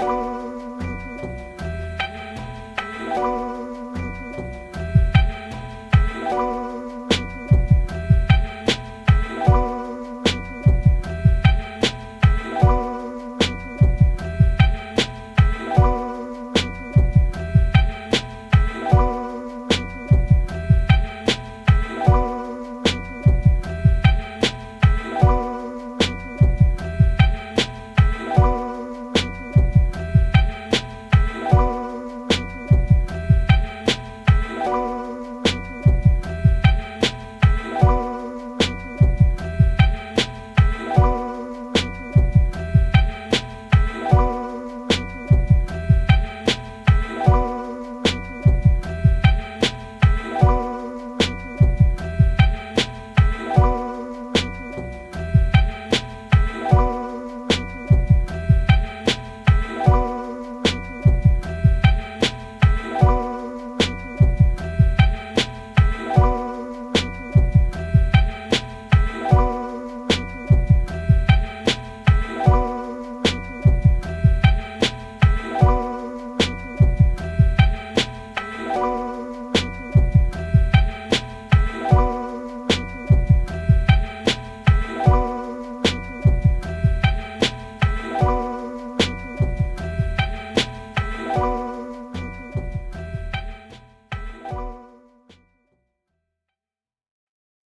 Oh.